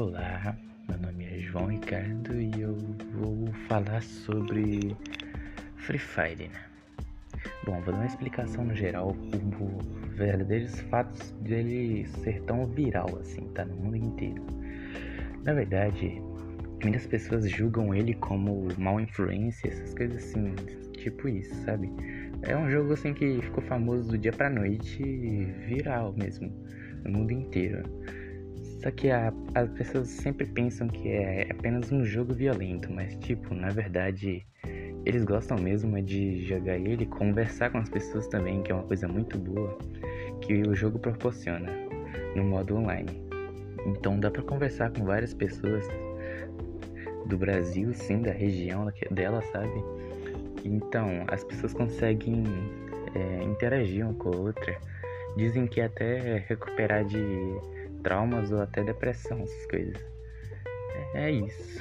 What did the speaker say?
Olá, meu nome é João Ricardo e eu vou falar sobre Free Fire, né? Bom, vou dar uma explicação no geral, os verdadeiros fatos dele ser tão viral assim, tá no mundo inteiro. Na verdade, muitas pessoas julgam ele como mal influência, essas coisas assim, tipo isso, sabe? É um jogo assim que ficou famoso do dia pra noite, viral mesmo, no mundo inteiro. Só que a, as pessoas sempre pensam que é apenas um jogo violento, mas tipo, na verdade, eles gostam mesmo de jogar ele e conversar com as pessoas também, que é uma coisa muito boa que o jogo proporciona no modo online. Então dá para conversar com várias pessoas do Brasil, sim, da região dela, sabe? Então as pessoas conseguem é, interagir uma com a outra. Dizem que até recuperar de traumas ou até depressão, essas coisas. É, é isso.